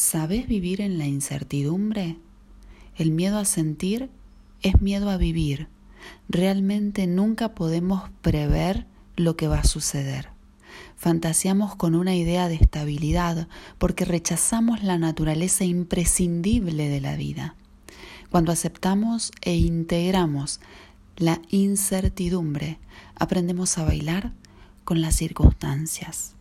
¿Sabes vivir en la incertidumbre? El miedo a sentir es miedo a vivir. Realmente nunca podemos prever lo que va a suceder. Fantaseamos con una idea de estabilidad porque rechazamos la naturaleza imprescindible de la vida. Cuando aceptamos e integramos la incertidumbre, aprendemos a bailar con las circunstancias.